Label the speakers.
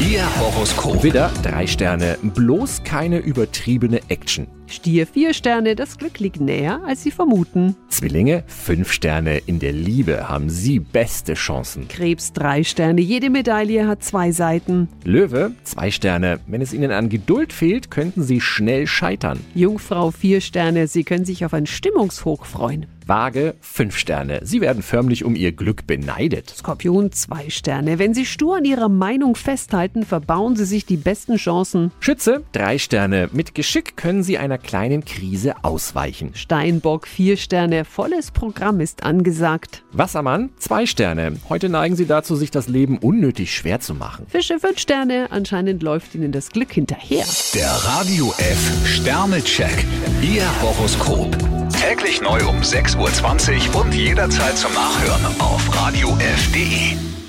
Speaker 1: Ihr Horoskop.
Speaker 2: Widder, drei Sterne. Bloß keine übertriebene Action.
Speaker 3: Stier vier Sterne, das Glück liegt näher, als Sie vermuten.
Speaker 2: Zwillinge, fünf Sterne. In der Liebe haben Sie beste Chancen.
Speaker 3: Krebs drei Sterne, jede Medaille hat zwei Seiten.
Speaker 2: Löwe, zwei Sterne. Wenn es Ihnen an Geduld fehlt, könnten Sie schnell scheitern.
Speaker 3: Jungfrau vier Sterne, Sie können sich auf ein Stimmungshoch freuen.
Speaker 2: Waage, fünf Sterne. Sie werden förmlich um Ihr Glück beneidet.
Speaker 3: Skorpion zwei Sterne, wenn Sie stur an Ihrer Meinung festhalten, verbauen Sie sich die besten Chancen.
Speaker 2: Schütze, drei Sterne. Mit Geschick können Sie einer kleinen Krise ausweichen.
Speaker 3: Steinbock vier Sterne, volles Programm ist angesagt.
Speaker 2: Wassermann, zwei Sterne. Heute neigen Sie dazu, sich das Leben unnötig schwer zu machen.
Speaker 3: Fische fünf Sterne, anscheinend läuft Ihnen das Glück hinterher.
Speaker 1: Der Radio F Sternecheck. Ihr Horoskop. Täglich neu um 6.20 Uhr und jederzeit zum Nachhören auf radiof.de.